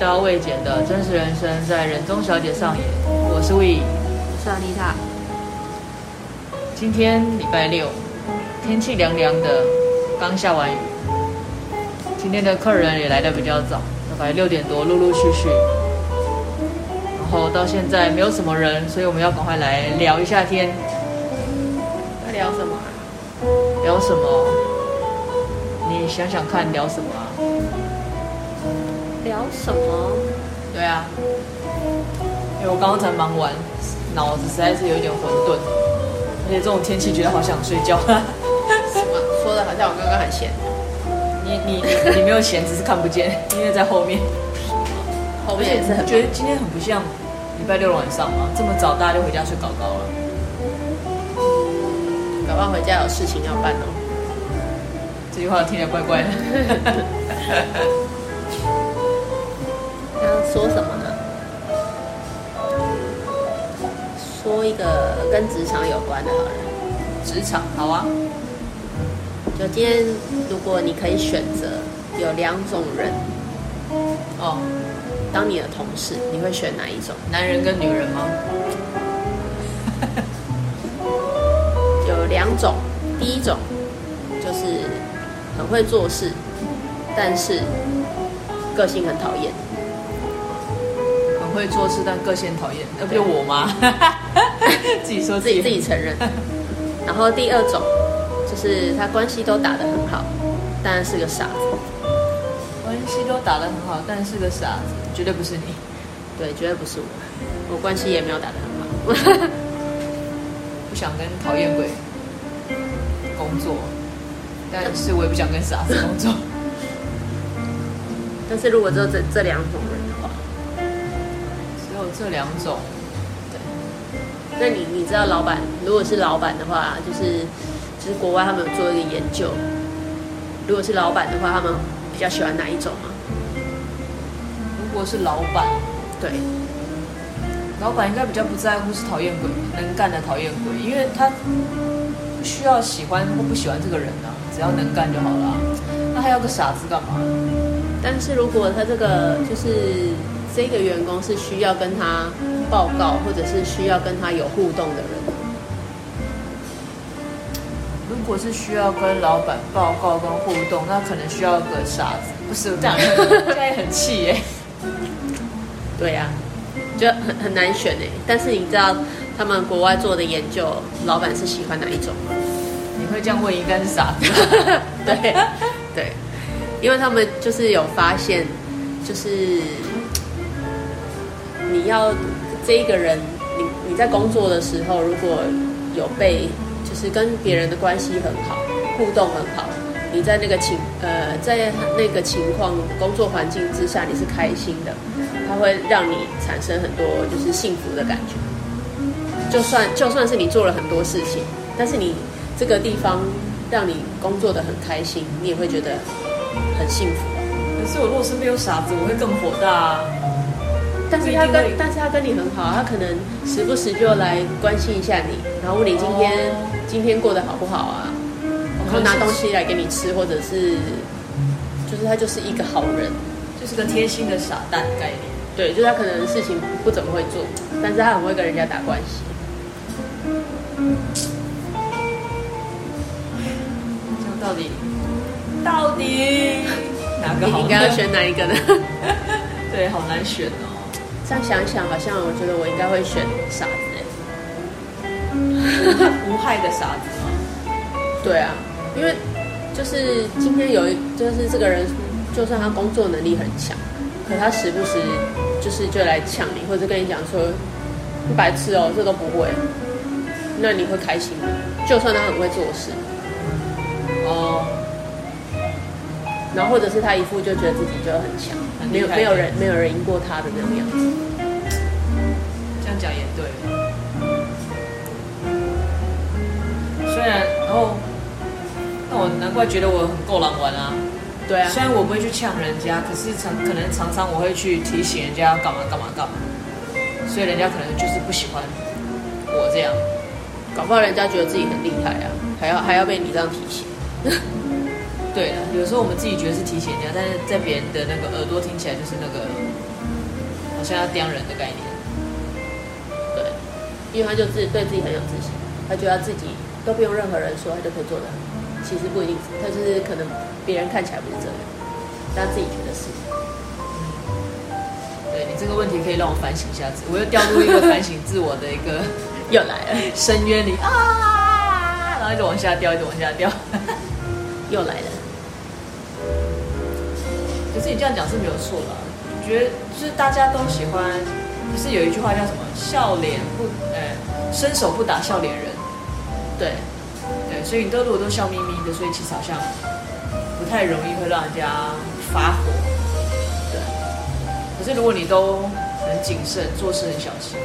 刀未剪的真实人生在人中小姐上演。我是 We，我是 Anita。今天礼拜六，天气凉凉的，刚下完雨。今天的客人也来的比较早，大概六点多，陆陆续续。然后到现在没有什么人，所以我们要赶快来聊一下天。要聊什么啊？聊什么？你想想看，聊什么啊？聊什么？对啊，因为我刚刚才忙完，脑子实在是有一点混沌，而且这种天气觉得好想睡觉。什么？说的好像我刚刚很闲。你你你你没有闲，只是看不见，因为在后面。后面也是很。觉得今天很不像礼拜六晚上嘛，这么早大家就回家睡搞搞了。搞不好回家有事情要办哦。这句话听起来怪怪的。要说什么呢？说一个跟职场有关的好了。职场好啊。就今天，如果你可以选择有两种人，哦，当你的同事，你会选哪一种？男人跟女人吗？有两种，第一种就是很会做事，但是个性很讨厌。很会做事，但个性讨厌，那不就我吗？自己说自己自己承认。然后第二种。就是他关系都打得很好，但是个傻子。关系都打得很好，但是个傻子，绝对不是你。对，绝对不是我。我关系也没有打得很好。不想跟讨厌鬼工作，但是我也不想跟傻子工作。但是如果只有这这两种这两种。对。那你你知道老板，如果是老板的话，就是。就是国外他们有做一个研究，如果是老板的话，他们比较喜欢哪一种吗？如果是老板，对，老板应该比较不在乎是讨厌鬼，能干的讨厌鬼，因为他不需要喜欢或不喜欢这个人啊，只要能干就好了。那还要个傻子干嘛？但是如果他这个就是这个员工是需要跟他报告，或者是需要跟他有互动的人。如果是需要跟老板报告跟互动，那可能需要个傻子，不是这样，现在很气耶。对呀、啊，就很很难选哎。但是你知道他们国外做的研究，老板是喜欢哪一种吗？你会这样问，应该是傻子。对对，因为他们就是有发现，就是你要这一个人，你你在工作的时候，如果有被就。是跟别人的关系很好，互动很好。你在那个情呃，在那个情况工作环境之下，你是开心的，它会让你产生很多就是幸福的感觉。就算就算是你做了很多事情，但是你这个地方让你工作的很开心，你也会觉得很幸福。可是我如果身边有傻子，我会更火大啊。但是他跟但是他跟你很好，他可能时不时就来关心一下你，然后问你今天。哦今天过得好不好啊？然后拿东西来给你吃，或者是，就是他就是一个好人，就是个贴心的傻蛋概念。对，就是他可能事情不怎么会做，但是他很会跟人家打关系。这到底到底哪个好？你应该要选哪一个呢？对，好难选哦。这样想想，好像我觉得我应该会选傻子。无害的傻子吗？对啊，因为就是今天有一，就是这个人，就算他工作能力很强，可他时不时就是就来呛你，或者跟你讲说你白痴哦，这都不会，那你会开心吗？就算他很会做事，哦，然后或者是他一副就觉得自己就很强，没有没有人没有人赢过他的那种样子，这样讲也对。虽然，然后，那我难怪觉得我很够狼玩啊。对啊。虽然我不会去呛人家，可是常可能常常我会去提醒人家要干嘛干嘛干嘛，所以人家可能就是不喜欢我这样。搞不好人家觉得自己很厉害啊，还要还要被你这样提醒。对了，有时候我们自己觉得是提醒人家，但是在别人的那个耳朵听起来就是那个好像要刁人的概念。对，因为他就自己对自己很有自信，他觉得他自己都不用任何人说，他就可以做的。其实不一定，他就是可能别人看起来不是这样，但他自己觉得是。对，你这个问题可以让我反省一下子，我又掉入一个反省自我的一个 又来了深渊里啊，然后一直往下掉，一直往下掉，又来了。可是你这样讲是没有错的，我觉得就是大家都喜欢，不是有一句话叫什么“笑脸不呃伸手不打笑脸人”，对对，所以你都如果都笑眯眯的，所以其实好像不太容易会让人家发火。对。可是如果你都很谨慎，做事很小心，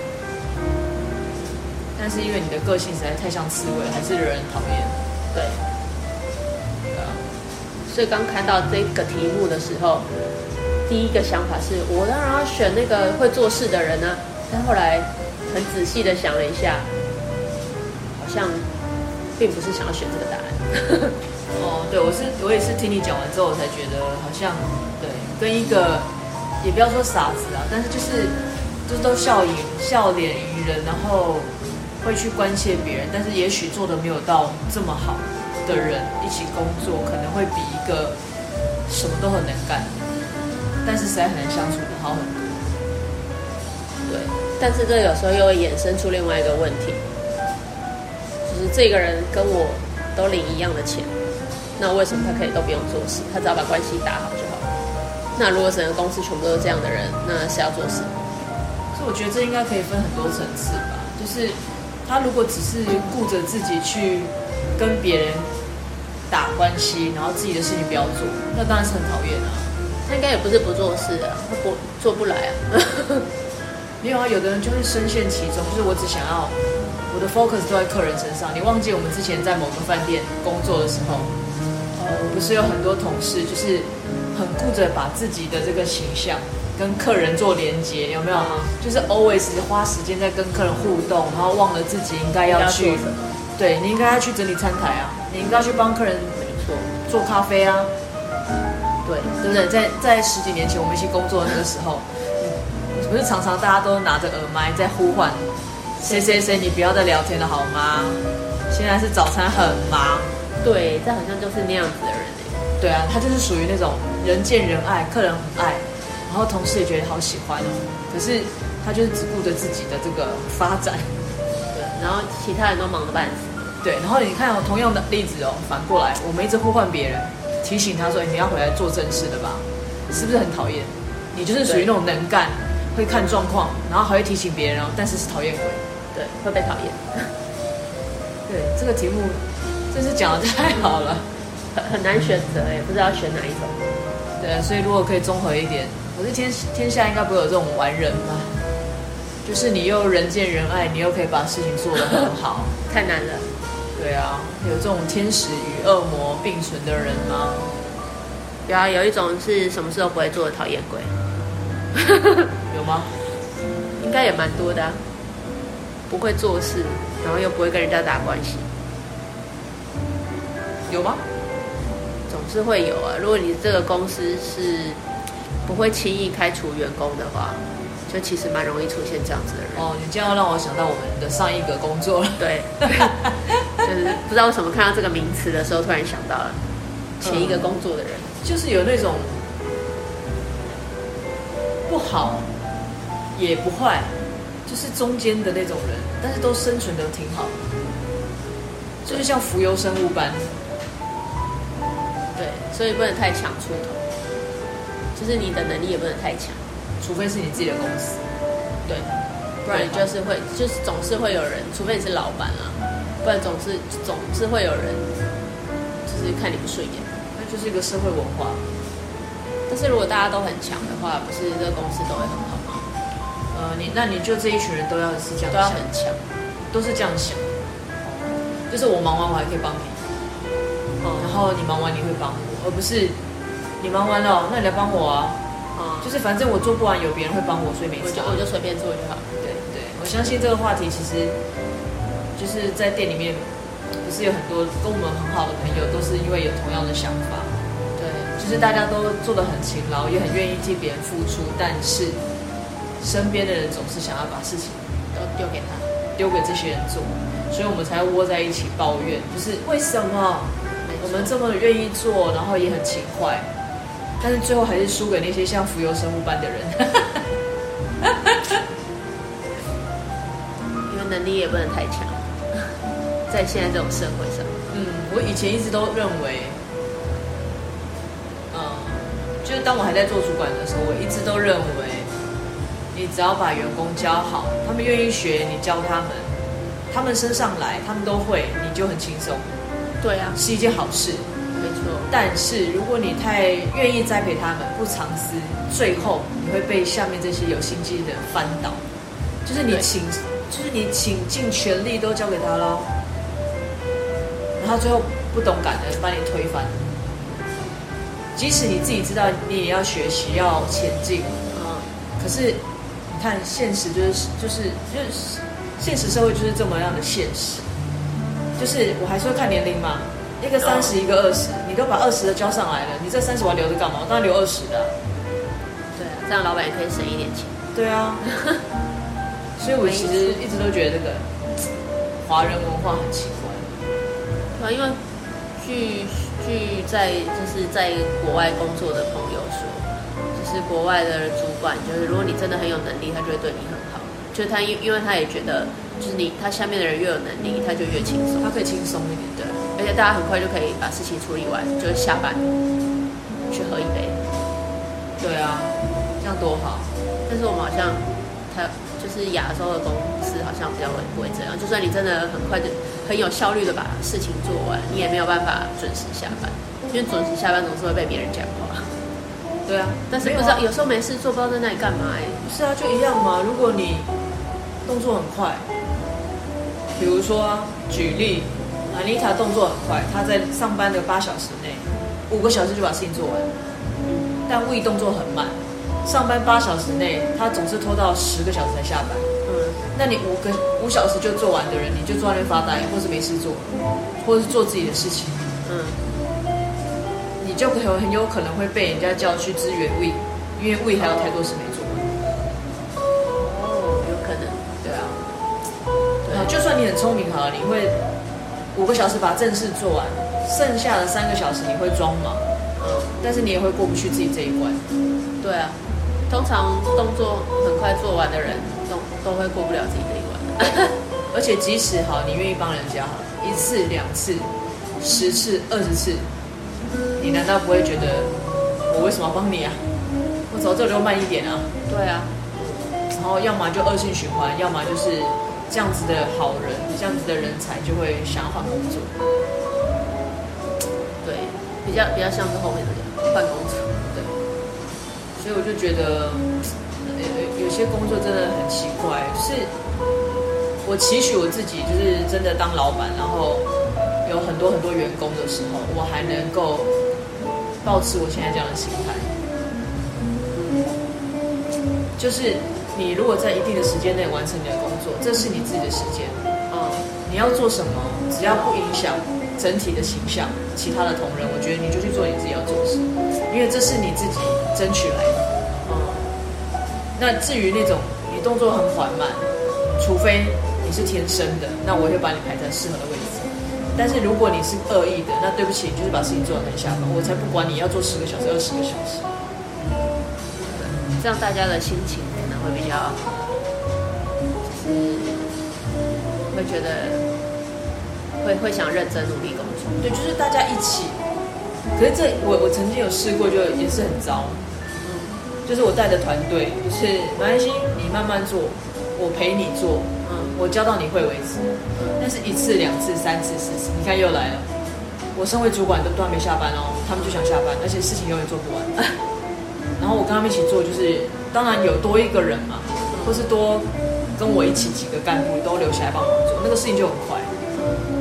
但是因为你的个性实在太像刺猬，还是惹人讨厌。对，所以刚看到这个题目的时候，第一个想法是我当然要选那个会做事的人呢、但后来很仔细的想了一下，好像并不是想要选这个答案。哦，对，我是我也是听你讲完之后，我才觉得好像对，跟一个。也不要说傻子啊，但是就是，就是都笑盈笑脸于人，然后会去关切别人，但是也许做的没有到这么好的人一起工作，可能会比个什么都很能干，但是实在很难相处的好很多。对，但是这有时候又会衍生出另外一个问题，就是这个人跟我都领一样的钱，那为什么他可以都不用做事？他只要把关系打好就好。那如果整个公司全部都是这样的人，那是要做事？所以我觉得这应该可以分很多层次吧。就是他如果只是顾着自己去跟别人打关系，然后自己的事情不要做，那当然是很讨厌啊。他应该也不是不做事啊，他不做不来啊。没有啊，有的人就是深陷其中，就是我只想要我的 focus 都在客人身上。你忘记我们之前在某个饭店工作的时候，不是有很多同事就是。很顾着把自己的这个形象跟客人做连接，有没有？就是 always 花时间在跟客人互动，然后忘了自己应该要去，要对，你应该要去整理餐台啊，你应该要去帮客人，没错，做咖啡啊，对，对不对？在在十几年前我们一起工作的那个时候，不是常常大家都拿着耳麦在呼唤，谁谁谁，你不要再聊天了好吗？现在是早餐很忙，对，这好像就是那样子的人。对啊，他就是属于那种人见人爱，客人很爱，然后同事也觉得好喜欢哦。可是他就是只顾着自己的这个发展，对，然后其他人都忙得半死。对，然后你看哦，同样的例子哦，反过来，我们一直呼唤别人，提醒他说：“你要回来做正事的吧？”是不是很讨厌？你就是属于那种能干，会看状况，然后还会提醒别人哦，但是是讨厌鬼，对，会被讨厌。对，这个题目真是讲的太好了。很难选择，也不知道选哪一种。对啊，所以如果可以综合一点，可是天天下应该不会有这种完人吧？就是你又人见人爱，你又可以把事情做得很好，太难了。对啊，有这种天使与恶魔并存的人吗？有啊，有一种是什么事都不会做的讨厌鬼。有吗？应该也蛮多的啊。不会做事，然后又不会跟人家打关系。有吗？总是会有啊，如果你这个公司是不会轻易开除员工的话，就其实蛮容易出现这样子的人。哦，你这样让我想到我们的上一个工作了。对，就是不知道为什么看到这个名词的时候，突然想到了前一个工作的人，嗯、就是有那种不好也不坏，就是中间的那种人，但是都生存的挺好，就是像浮游生物般。对，所以不能太强出头，就是你的能力也不能太强，除非是你自己的公司，对，不然就是会，就是总是会有人，除非你是老板啊，不然总是总是会有人，就是看你不顺眼，那就是一个社会文化。但是如果大家都很强的话，不是这个公司都会很好吗？呃，你那你就这一群人都要是这样，都要很强，都是这样想，就是我忙完我还可以帮你。然后你忙完你会帮我，而不是你忙完了，那你来帮我啊。啊，就是反正我做不完，有别人会帮我，所以没事，我就随便做就好。对对，我相信这个话题其实就是在店里面，不是有很多跟我们很好的朋友，都是因为有同样的想法。对。就是大家都做的很勤劳，也很愿意替别人付出，但是身边的人总是想要把事情都丢给他，丢给这些人做，所以我们才窝在一起抱怨，就是为什么？我们这么愿意做，然后也很勤快，但是最后还是输给那些像浮游生物般的人，因为能力也不能太强，在现在这种社会上，嗯，我以前一直都认为。就是当我还在做主管的时候，我一直都认为，你只要把员工教好，他们愿意学，你教他们，他们升上来，他们都会，你就很轻松。对啊，是一件好事。但是如果你太愿意栽培他们，不藏私，最后你会被下面这些有心机的人翻倒。就是你请，就是你倾尽全力都交给他喽，然后最后不懂感恩，把你推翻。即使你自己知道，你也要学习，要前进嗯。可是，你看，现实就是就是就是，现实社会就是这么样的现实。就是我还是会看年龄嘛，一个三十，一个二十，你都把二十的交上来了，你这三十万留着干嘛？我当然留二十的。对啊，这样老板也可以省一点钱。对啊。所以我其实一直都觉得这个华人文化很奇怪。啊，因为据。据在就是在国外工作的朋友说，就是国外的主管，就是如果你真的很有能力，他就会对你很好。就是他因因为他也觉得，就是你他下面的人越有能力，他就越轻松，他可以轻松一点，对。而且大家很快就可以把事情处理完，就是下班去喝一杯。对啊，这样多好。但是我们好像他就是亚洲的公司，好像比较不会这样。就算你真的很快就。很有效率的把事情做完，你也没有办法准时下班，因为准时下班总是会被别人讲话。对啊，但是不知道、啊、有时候没事做，不知道在那里干嘛哎。不是啊，就一样嘛。如果你动作很快，比如说举例，安妮塔动作很快，她在上班的八小时内，五个小时就把事情做完。但 We 动作很慢，上班八小时内，他总是拖到十个小时才下班。那你五个五小时就做完的人，你就坐在那边发呆，或是没事做，或者是做自己的事情，嗯，你就很很有可能会被人家叫去支援 We，因为 We 还有太多事没做。哦，有可能，对啊，对啊，就算你很聪明好了，你会五个小时把正事做完，剩下的三个小时你会装忙，嗯，但是你也会过不去自己这一关。对啊，通常动作很快做完的人。都都会过不了自己这一关，而且即使好，你愿意帮人家好，一次两次、十次、二十次，你难道不会觉得我为什么要帮你啊？我走这就慢一点啊？对啊，然后要么就恶性循环，要么就是这样子的好人，这样子的人才就会想要换工作。对，比较比较像是后面的人换工作。对，所以我就觉得。有些工作真的很奇怪，就是我期许我自己，就是真的当老板，然后有很多很多员工的时候，我还能够保持我现在这样的心态。就是你如果在一定的时间内完成你的工作，这是你自己的时间，嗯，你要做什么，只要不影响整体的形象，其他的同仁，我觉得你就去做你自己要做的事，因为这是你自己争取来的。那至于那种你动作很缓慢，除非你是天生的，那我会把你排在适合的位置。但是如果你是恶意的，那对不起，你就是把事情做完再下班，我才不管你要做十个小时、二十个小时。这样大家的心情会比较，就是会觉得会会想认真努力工作。对，就是大家一起。可是这我我曾经有试过，就也是很糟。嗯就是我带的团队，是没关系，你慢慢做，我陪你做，嗯，我教到你会为止。但是一次、两次、三次、四次，你看又来了。我身为主管都都还没下班哦，他们就想下班，而且事情永远做不完。然后我跟他们一起做，就是当然有多一个人嘛，或是多跟我一起几个干部都留下来帮忙做，那个事情就很快。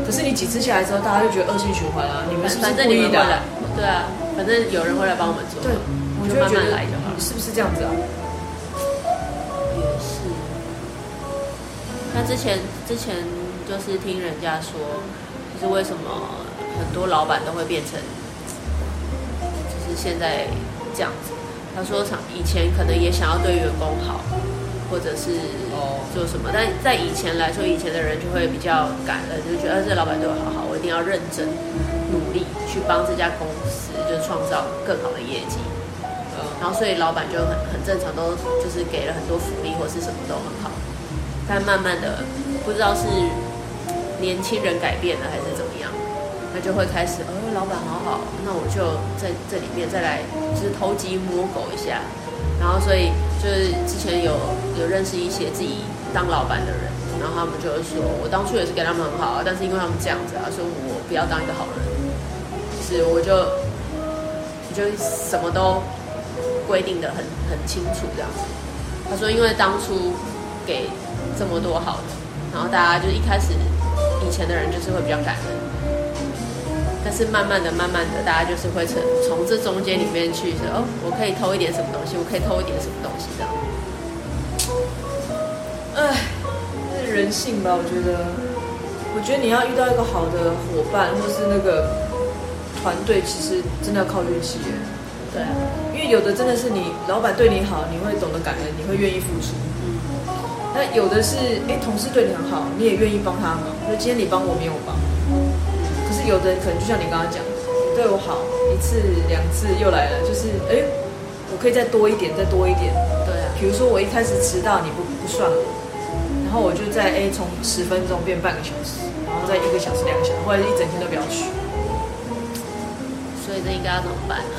可是你几次下来之后，大家就觉得恶性循环啊，你们是不是故意的？对啊，反正有人会来帮我们做，对，我就慢慢来就好。是不是这样子啊？也是。那之前之前就是听人家说，就是为什么很多老板都会变成，就是是现在这样子。他说，想以前可能也想要对员工好，或者是做什么，但在以前来说，以前的人就会比较感恩，就觉得这老板对我好好，我一定要认真努力去帮这家公司，就创造更好的业绩。然后所以老板就很很正常，都就是给了很多福利或是什么都很好。但慢慢的，不知道是年轻人改变了还是怎么样，他就会开始，哦，老板好好，那我就在这里面再来。就是偷鸡摸狗一下，然后所以就是之前有有认识一些自己当老板的人，然后他们就会说，我当初也是跟他们很好啊，但是因为他们这样子啊，说我不要当一个好人，是我就就什么都规定的很很清楚这样子。他说，因为当初给这么多好的，然后大家就是一开始以前的人就是会比较感恩。但是慢慢的、慢慢的，大家就是会从从这中间里面去说，哦，我可以偷一点什么东西，我可以偷一点什么东西这样。哎，这是人性吧？我觉得，我觉得你要遇到一个好的伙伴，或是那个团队，其实真的要靠运气耶。对啊，因为有的真的是你老板对你好，你会懂得感恩，你会愿意付出。嗯。那有的是，哎，同事对你很好，你也愿意帮他忙。那今天你帮我，没有帮。有的人可能就像你刚刚讲，对我好一次两次又来了，就是哎，我可以再多一点，再多一点。对啊，比如说我一开始迟到你不不算我，然后我就在哎从十分钟变半个小时，然后再一个小时两个小时，或者一整天都不要去。所以这应该要怎么办呢？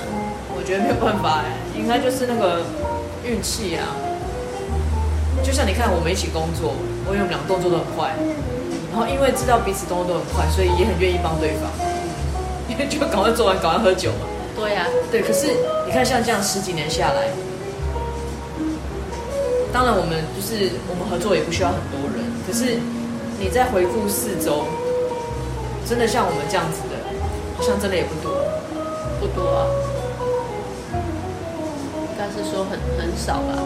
我觉得没有办法哎，应该就是那个运气啊。就像你看我们一起工作，我以为我们俩动作都很快。然后因为知道彼此动作都很快，所以也很愿意帮对方，因 为就赶快做完，赶快喝酒嘛。对呀、啊，对。可是你看，像这样十几年下来，当然我们就是我们合作也不需要很多人，可是你再回顾四周，真的像我们这样子的，好像真的也不多，不多啊。应该是说很很少吧，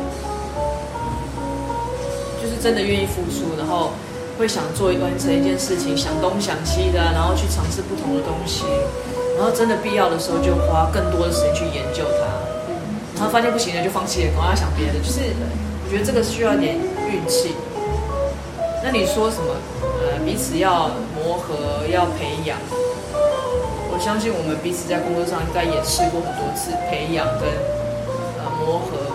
就是真的愿意付出，然后。会想做一完成一件事情，想东想西的，然后去尝试不同的东西，然后真的必要的时候就花更多的时间去研究它，然后发现不行了就放弃了，赶快想别的。就是我觉得这个需要一点运气。那你说什么？呃，彼此要磨合，要培养。我相信我们彼此在工作上应该也试过很多次培养跟呃磨合，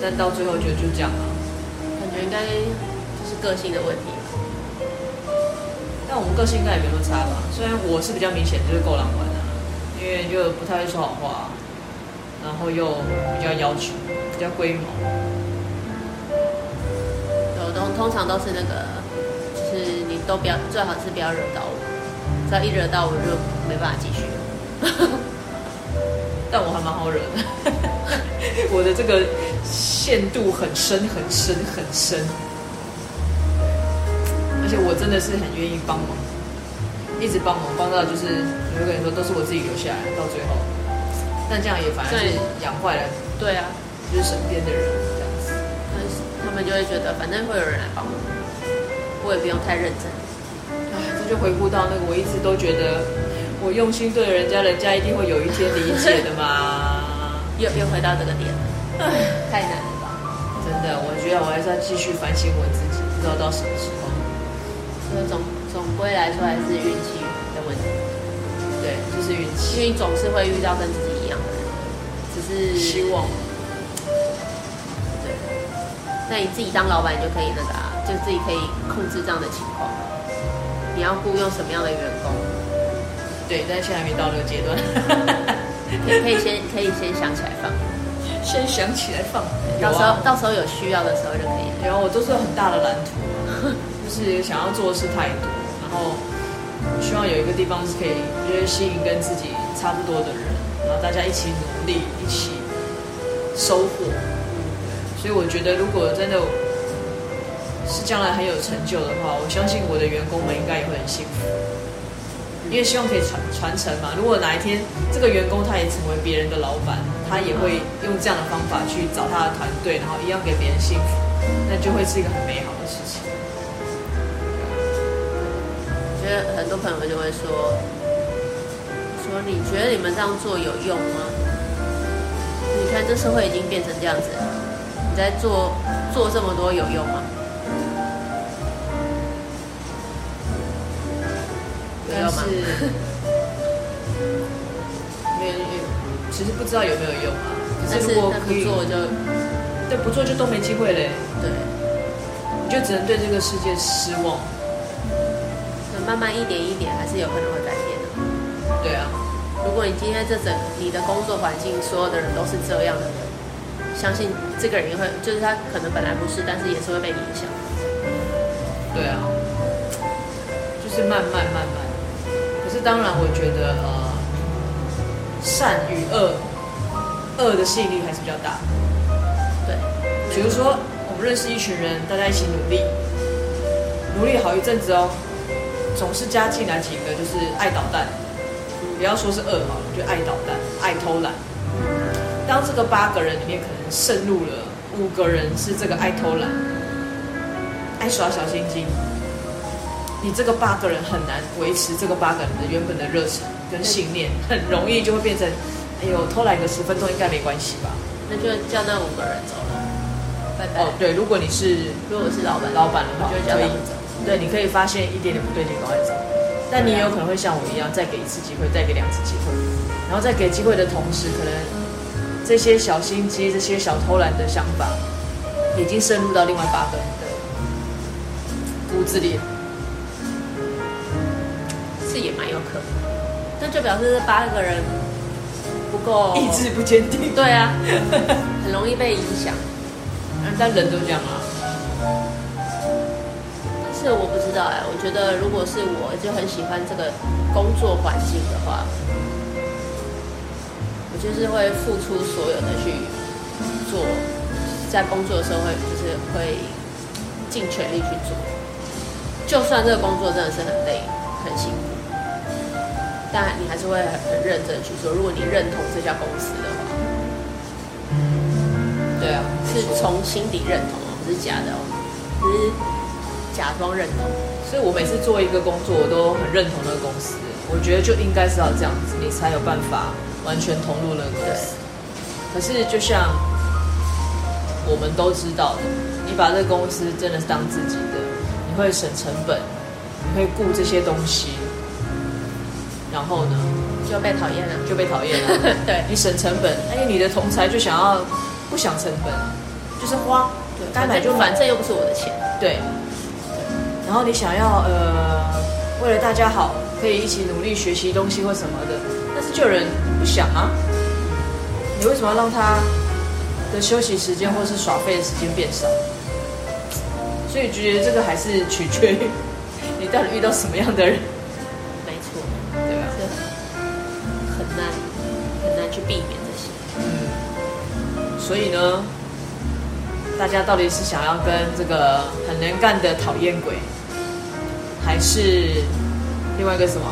但到最后就就这样了，感觉应该。个性的问题，但我们个性应该也没那么差吧？虽然我是比较明显就是够狼玩的，因为就不太会说好话，然后又比较要求，比较龟毛。有通通常都是那个，就是你都不要，最好是不要惹到我，只要一惹到我就没办法继续。但我还蛮好惹的，我的这个限度很深很深很深。而且我真的是很愿意帮忙，一直帮忙，帮到就是有个人说都是我自己留下来到最后，但这样也反而是养坏了。对啊，就是身边的人这样子，但是他们就会觉得反正会有人来帮我，我也不用太认真。哎，这就回顾到那个，我一直都觉得我用心对人家，人家一定会有一天理解的嘛。又又回到这个点了，唉，太难了吧？真的，我觉得我还是要继续反省我自己，不知道到什么时候。总总归来说还是运气的问题，对，就是运气。因为你总是会遇到跟自己一样的人，只是希望。对，那你自己当老板就可以那个啊，就自己可以控制这样的情况。你要雇佣什么样的员工？对，但现在还没到那个阶段。可以可以先可以先想起来放，先想起来放，到时候到时候有需要的时候就可以了。然后我都是有很大的蓝图。就是想要做的事太多，然后希望有一个地方是可以，就是吸引跟自己差不多的人，然后大家一起努力，一起收获。所以我觉得，如果真的是将来很有成就的话，我相信我的员工们应该也会很幸福，因为希望可以传传承嘛。如果哪一天这个员工他也成为别人的老板，他也会用这样的方法去找他的团队，然后一样给别人幸福，那就会是一个很美好的事情。说很多朋友就会说，说说：“你觉得你们这样做有用吗？你看这社会已经变成这样子了，你在做做这么多有用吗？”有用吗？没有，其实不知道有没有用啊。但是如果可以做就，对，不做就都没机会嘞。对，你就只能对这个世界失望。慢慢一点一点，还是有可能会改变的。对啊，如果你今天这整你的工作环境，所有的人都是这样的人，相信这个人也会，就是他可能本来不是，但是也是会被影响。对啊，就是慢慢慢慢。可是当然，我觉得呃，善与恶，恶的吸引力还是比较大。对，比如说我们认识一群人，大家一起努力，努力好一阵子哦。总是加进来几个，就是爱捣蛋，不要说是恶好了，就爱捣蛋、爱偷懒。当这个八个人里面可能渗入了五个人是这个爱偷懒、爱耍小心机，你这个八个人很难维持这个八个人的原本的热忱跟信念，很容易就会变成，哎呦，偷懒个十分钟应该没关系吧？那就叫那五个人走了，拜拜。哦，对，如果你是如果是老板，老板的话，就叫他们走。对，你可以发现一点点不对劲，赶快走。但你也有可能会像我一样，再给一次机会，再给两次机会，然后在给机会的同时，可能这些小心机、这些小偷懒的想法，已经深入到另外八个人的骨子里，是也蛮有可能。那就表示这八个人不够 意志不坚定。对啊，很容易被影响。但人都这样啊。这我不知道哎，我觉得如果是我就很喜欢这个工作环境的话，我就是会付出所有的去做，在工作的时候会就是会尽全力去做，就算这个工作真的是很累很辛苦，但你还是会很认真去做。如果你认同这家公司的话，对啊，是从心底认同哦，不是假的哦，只是。假装认同，所以我每次做一个工作，我都很认同那个公司。我觉得就应该是要这样子，你才有办法完全投入那个公司。可是就像我们都知道的，你把这个公司真的是当自己的，你会省成本，你会顾这些东西，然后呢，就被讨厌了，就被讨厌了。对，你省成本，哎，你的同才就想要不想成本，就是花，对，该买就买，反正又不是我的钱，对。然后你想要呃，为了大家好，可以一起努力学习东西或什么的，但是就有人不想啊。你为什么要让他的休息时间或是耍废的时间变少？所以觉得这个还是取决于你到底遇到什么样的人。没错，对吧？很难很难去避免这些。嗯。所以呢，大家到底是想要跟这个很能干的讨厌鬼？还是另外一个什么？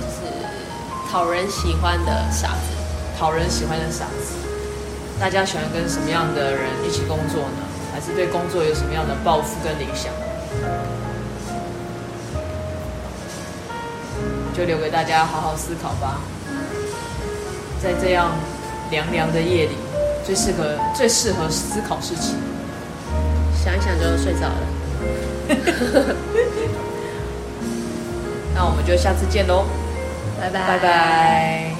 就是讨人喜欢的傻子，讨人喜欢的傻子。大家喜欢跟什么样的人一起工作呢？还是对工作有什么样的抱负跟理想？就留给大家好好思考吧。在这样凉凉的夜里，最适合最适合思考事情。想一想就睡着了。那我们就下次见喽，拜拜，拜拜。